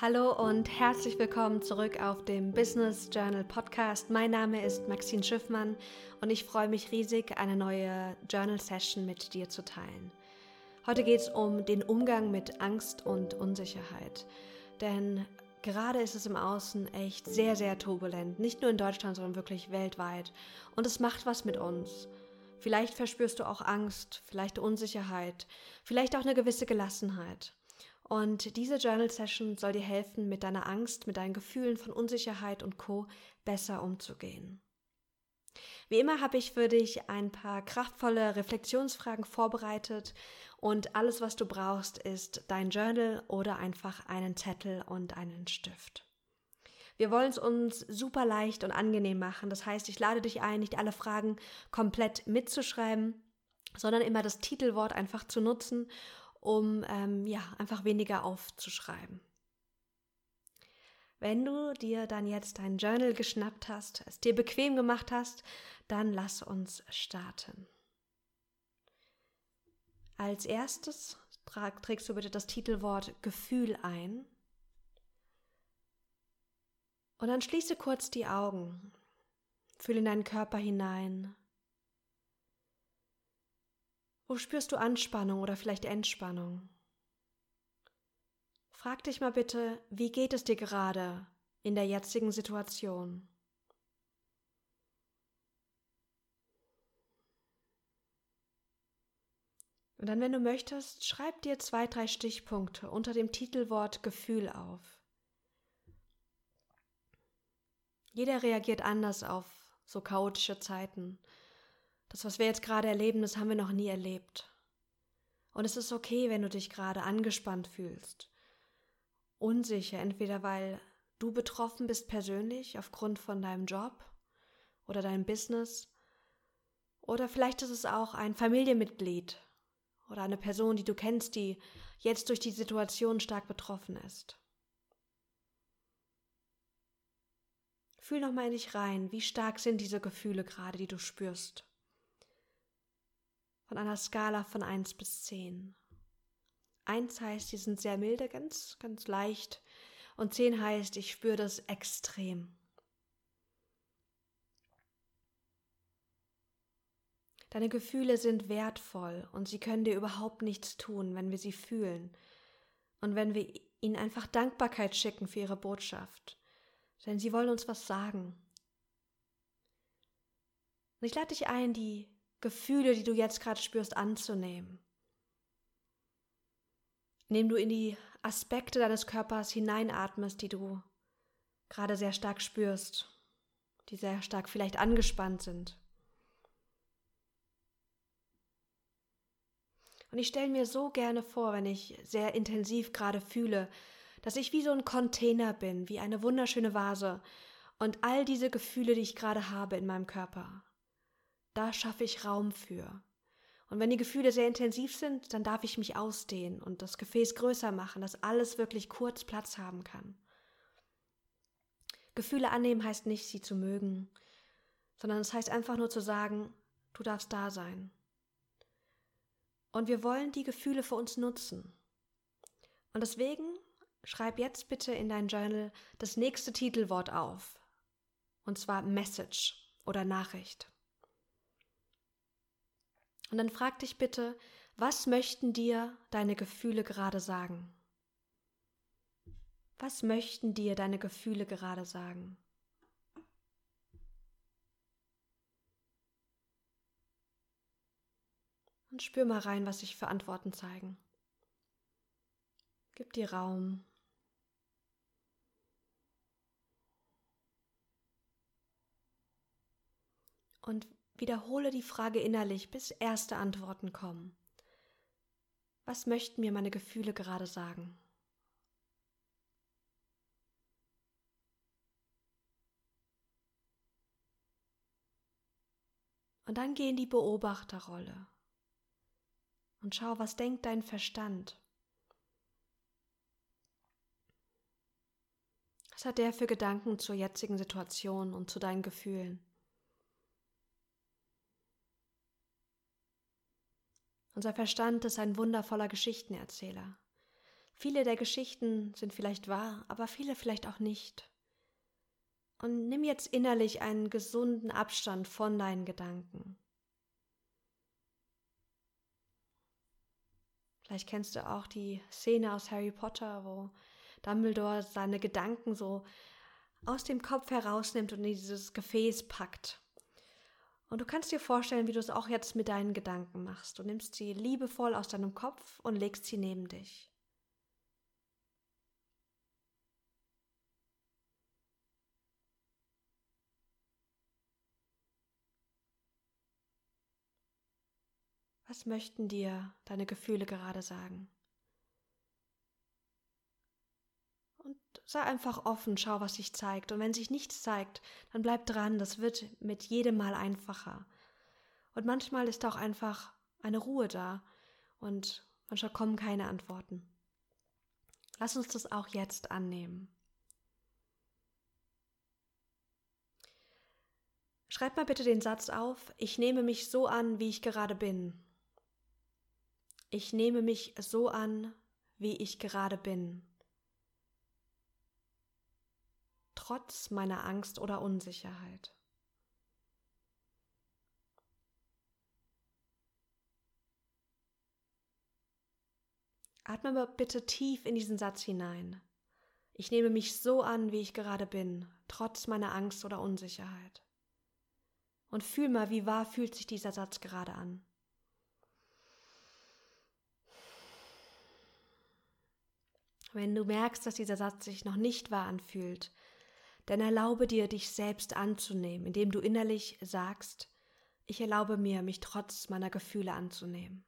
Hallo und herzlich willkommen zurück auf dem Business Journal Podcast. Mein Name ist Maxine Schiffmann und ich freue mich riesig, eine neue Journal Session mit dir zu teilen. Heute geht es um den Umgang mit Angst und Unsicherheit. Denn gerade ist es im Außen echt sehr, sehr turbulent. Nicht nur in Deutschland, sondern wirklich weltweit. Und es macht was mit uns. Vielleicht verspürst du auch Angst, vielleicht Unsicherheit, vielleicht auch eine gewisse Gelassenheit. Und diese Journal Session soll dir helfen, mit deiner Angst, mit deinen Gefühlen von Unsicherheit und Co. besser umzugehen. Wie immer habe ich für dich ein paar kraftvolle Reflexionsfragen vorbereitet und alles, was du brauchst, ist dein Journal oder einfach einen Zettel und einen Stift. Wir wollen es uns super leicht und angenehm machen. Das heißt, ich lade dich ein, nicht alle Fragen komplett mitzuschreiben, sondern immer das Titelwort einfach zu nutzen um ähm, ja einfach weniger aufzuschreiben. Wenn du dir dann jetzt dein Journal geschnappt hast, es dir bequem gemacht hast, dann lass uns starten. Als erstes trägst du bitte das Titelwort Gefühl ein. Und dann schließe kurz die Augen. Fühle in deinen Körper hinein. Wo spürst du Anspannung oder vielleicht Entspannung? Frag dich mal bitte, wie geht es dir gerade in der jetzigen Situation? Und dann, wenn du möchtest, schreib dir zwei, drei Stichpunkte unter dem Titelwort Gefühl auf. Jeder reagiert anders auf so chaotische Zeiten. Das, was wir jetzt gerade erleben, das haben wir noch nie erlebt. Und es ist okay, wenn du dich gerade angespannt fühlst, unsicher, entweder weil du betroffen bist persönlich aufgrund von deinem Job oder deinem Business, oder vielleicht ist es auch ein Familienmitglied oder eine Person, die du kennst, die jetzt durch die Situation stark betroffen ist. Fühl noch mal in dich rein, wie stark sind diese Gefühle gerade, die du spürst von einer Skala von 1 bis 10. 1 heißt, die sind sehr milde, ganz, ganz leicht. Und 10 heißt, ich spüre das extrem. Deine Gefühle sind wertvoll und sie können dir überhaupt nichts tun, wenn wir sie fühlen und wenn wir ihnen einfach Dankbarkeit schicken für ihre Botschaft. Denn sie wollen uns was sagen. Und ich lade dich ein, die Gefühle, die du jetzt gerade spürst, anzunehmen. Indem du in die Aspekte deines Körpers hineinatmest, die du gerade sehr stark spürst, die sehr stark vielleicht angespannt sind. Und ich stelle mir so gerne vor, wenn ich sehr intensiv gerade fühle, dass ich wie so ein Container bin, wie eine wunderschöne Vase und all diese Gefühle, die ich gerade habe in meinem Körper, da schaffe ich Raum für. Und wenn die Gefühle sehr intensiv sind, dann darf ich mich ausdehnen und das Gefäß größer machen, dass alles wirklich kurz Platz haben kann. Gefühle annehmen heißt nicht, sie zu mögen, sondern es heißt einfach nur zu sagen, du darfst da sein. Und wir wollen die Gefühle für uns nutzen. Und deswegen schreib jetzt bitte in dein Journal das nächste Titelwort auf. Und zwar Message oder Nachricht. Und dann frag dich bitte, was möchten dir deine Gefühle gerade sagen? Was möchten dir deine Gefühle gerade sagen? Und spür mal rein, was sich für Antworten zeigen. Gib dir Raum. Und Wiederhole die Frage innerlich, bis erste Antworten kommen. Was möchten mir meine Gefühle gerade sagen? Und dann geh in die Beobachterrolle und schau, was denkt dein Verstand? Was hat der für Gedanken zur jetzigen Situation und zu deinen Gefühlen? Unser Verstand ist ein wundervoller Geschichtenerzähler. Viele der Geschichten sind vielleicht wahr, aber viele vielleicht auch nicht. Und nimm jetzt innerlich einen gesunden Abstand von deinen Gedanken. Vielleicht kennst du auch die Szene aus Harry Potter, wo Dumbledore seine Gedanken so aus dem Kopf herausnimmt und in dieses Gefäß packt. Und du kannst dir vorstellen, wie du es auch jetzt mit deinen Gedanken machst. Du nimmst sie liebevoll aus deinem Kopf und legst sie neben dich. Was möchten dir deine Gefühle gerade sagen? Und sei einfach offen, schau, was sich zeigt. Und wenn sich nichts zeigt, dann bleib dran, das wird mit jedem Mal einfacher. Und manchmal ist auch einfach eine Ruhe da und manchmal kommen keine Antworten. Lass uns das auch jetzt annehmen. Schreib mal bitte den Satz auf, ich nehme mich so an, wie ich gerade bin. Ich nehme mich so an, wie ich gerade bin. Trotz meiner Angst oder Unsicherheit. Atme mal bitte tief in diesen Satz hinein. Ich nehme mich so an, wie ich gerade bin, trotz meiner Angst oder Unsicherheit. Und fühl mal, wie wahr fühlt sich dieser Satz gerade an. Wenn du merkst, dass dieser Satz sich noch nicht wahr anfühlt, dann erlaube dir, dich selbst anzunehmen, indem du innerlich sagst, ich erlaube mir, mich trotz meiner Gefühle anzunehmen.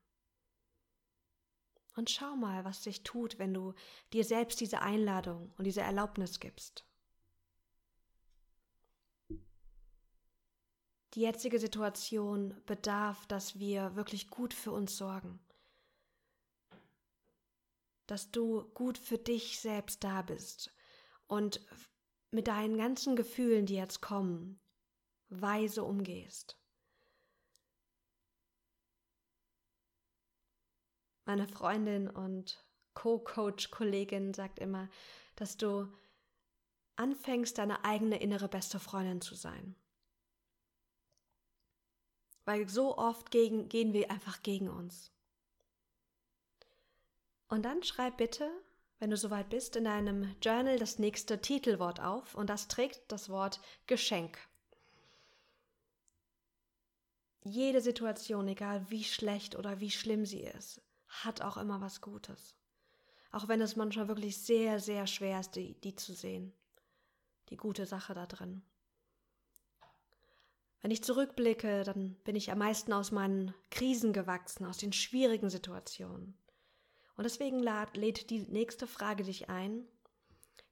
Und schau mal, was sich tut, wenn du dir selbst diese Einladung und diese Erlaubnis gibst. Die jetzige Situation bedarf, dass wir wirklich gut für uns sorgen dass du gut für dich selbst da bist und mit deinen ganzen Gefühlen, die jetzt kommen, weise umgehst. Meine Freundin und Co-Coach-Kollegin sagt immer, dass du anfängst, deine eigene innere beste Freundin zu sein. Weil so oft gegen, gehen wir einfach gegen uns. Und dann schreib bitte, wenn du soweit bist, in deinem Journal das nächste Titelwort auf und das trägt das Wort Geschenk. Jede Situation, egal wie schlecht oder wie schlimm sie ist, hat auch immer was Gutes. Auch wenn es manchmal wirklich sehr, sehr schwer ist, die, die zu sehen. Die gute Sache da drin. Wenn ich zurückblicke, dann bin ich am meisten aus meinen Krisen gewachsen, aus den schwierigen Situationen. Und deswegen lädt die nächste Frage dich ein.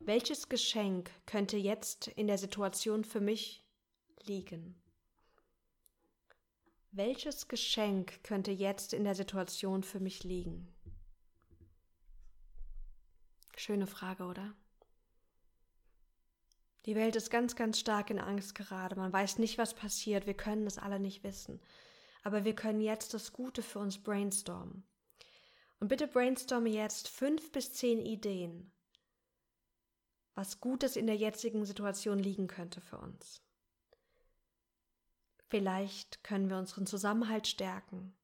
Welches Geschenk könnte jetzt in der Situation für mich liegen? Welches Geschenk könnte jetzt in der Situation für mich liegen? Schöne Frage, oder? Die Welt ist ganz, ganz stark in Angst gerade. Man weiß nicht, was passiert. Wir können es alle nicht wissen. Aber wir können jetzt das Gute für uns brainstormen. Und bitte brainstorme jetzt fünf bis zehn Ideen, was Gutes in der jetzigen Situation liegen könnte für uns. Vielleicht können wir unseren Zusammenhalt stärken.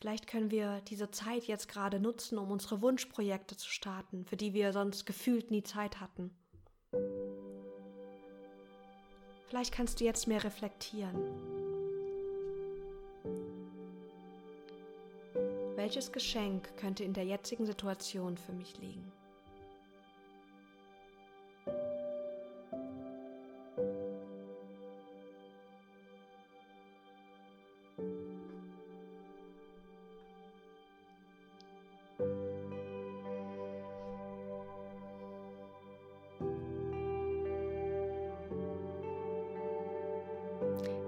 Vielleicht können wir diese Zeit jetzt gerade nutzen, um unsere Wunschprojekte zu starten, für die wir sonst gefühlt nie Zeit hatten. Vielleicht kannst du jetzt mehr reflektieren. Welches Geschenk könnte in der jetzigen Situation für mich liegen?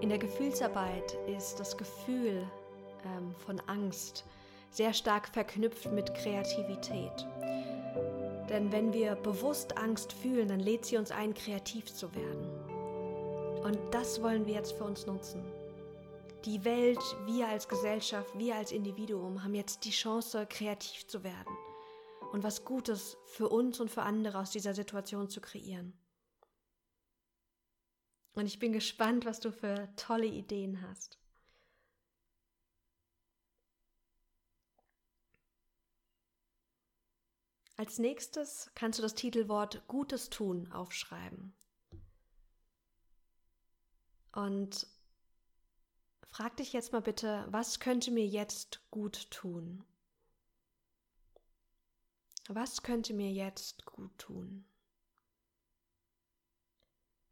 In der Gefühlsarbeit ist das Gefühl ähm, von Angst sehr stark verknüpft mit Kreativität. Denn wenn wir bewusst Angst fühlen, dann lädt sie uns ein, kreativ zu werden. Und das wollen wir jetzt für uns nutzen. Die Welt, wir als Gesellschaft, wir als Individuum haben jetzt die Chance, kreativ zu werden und was Gutes für uns und für andere aus dieser Situation zu kreieren. Und ich bin gespannt, was du für tolle Ideen hast. Als nächstes kannst du das Titelwort Gutes tun aufschreiben. Und frag dich jetzt mal bitte, was könnte mir jetzt gut tun? Was könnte mir jetzt gut tun?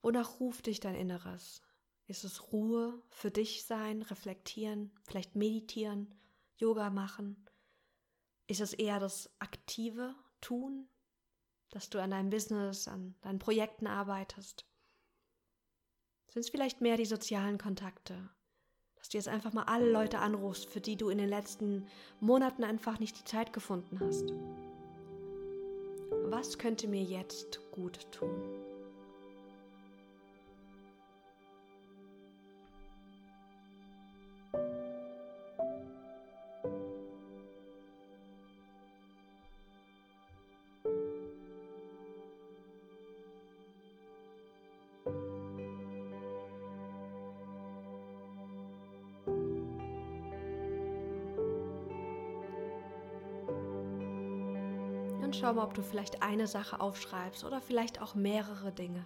Wonach ruft dich dein Inneres? Ist es Ruhe für dich sein, reflektieren, vielleicht meditieren, Yoga machen? Ist es eher das aktive Tun, dass du an deinem Business, an deinen Projekten arbeitest? Sind es vielleicht mehr die sozialen Kontakte? Dass du jetzt einfach mal alle Leute anrufst, für die du in den letzten Monaten einfach nicht die Zeit gefunden hast? Was könnte mir jetzt gut tun? Schau mal, ob du vielleicht eine Sache aufschreibst oder vielleicht auch mehrere Dinge.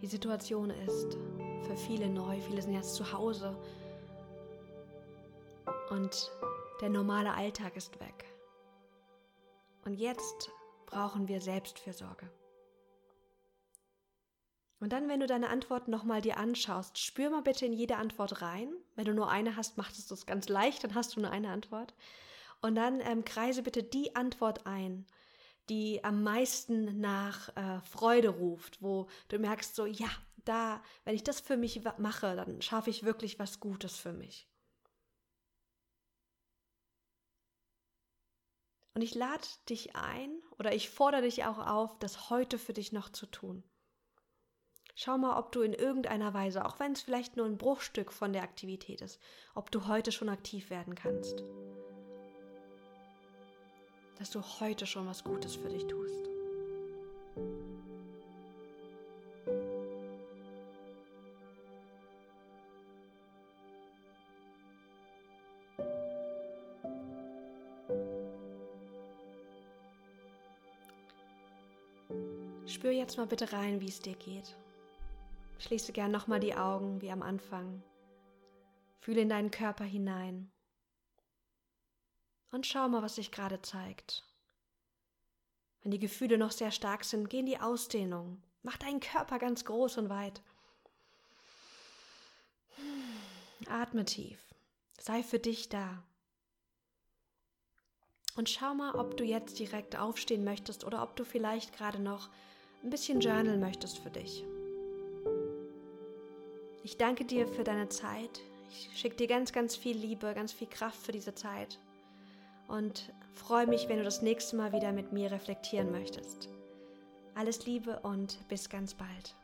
Die Situation ist für viele neu, viele sind jetzt zu Hause und der normale Alltag ist weg. Und jetzt brauchen wir Selbstfürsorge. Und dann, wenn du deine Antworten nochmal dir anschaust, spür mal bitte in jede Antwort rein. Wenn du nur eine hast, macht es das ganz leicht, dann hast du nur eine Antwort. Und dann ähm, kreise bitte die Antwort ein, die am meisten nach äh, Freude ruft, wo du merkst, so, ja, da, wenn ich das für mich mache, dann schaffe ich wirklich was Gutes für mich. Und ich lade dich ein oder ich fordere dich auch auf, das heute für dich noch zu tun. Schau mal, ob du in irgendeiner Weise, auch wenn es vielleicht nur ein Bruchstück von der Aktivität ist, ob du heute schon aktiv werden kannst. Dass du heute schon was Gutes für dich tust. Spür jetzt mal bitte rein, wie es dir geht. Schließe gern nochmal die Augen wie am Anfang. Fühle in deinen Körper hinein. Und schau mal, was sich gerade zeigt. Wenn die Gefühle noch sehr stark sind, geh in die Ausdehnung. Mach deinen Körper ganz groß und weit. Atme tief. Sei für dich da. Und schau mal, ob du jetzt direkt aufstehen möchtest oder ob du vielleicht gerade noch ein bisschen journal möchtest für dich. Ich danke dir für deine Zeit. Ich schicke dir ganz, ganz viel Liebe, ganz viel Kraft für diese Zeit und freue mich, wenn du das nächste Mal wieder mit mir reflektieren möchtest. Alles Liebe und bis ganz bald.